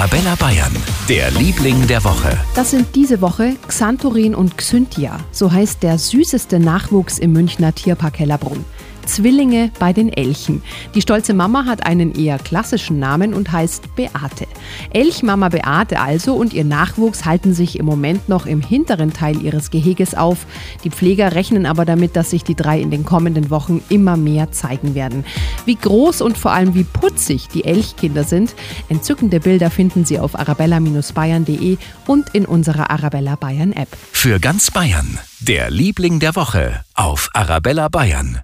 Arabella Bayern, der Liebling der Woche. Das sind diese Woche Xanthorin und Xynthia. So heißt der süßeste Nachwuchs im Münchner Tierpark Hellerbrunn. Zwillinge bei den Elchen. Die stolze Mama hat einen eher klassischen Namen und heißt Beate. Elchmama Beate also und ihr Nachwuchs halten sich im Moment noch im hinteren Teil ihres Geheges auf. Die Pfleger rechnen aber damit, dass sich die drei in den kommenden Wochen immer mehr zeigen werden. Wie groß und vor allem wie putzig die Elchkinder sind, entzückende Bilder finden Sie auf arabella-bayern.de und in unserer Arabella Bayern App. Für ganz Bayern, der Liebling der Woche auf Arabella Bayern.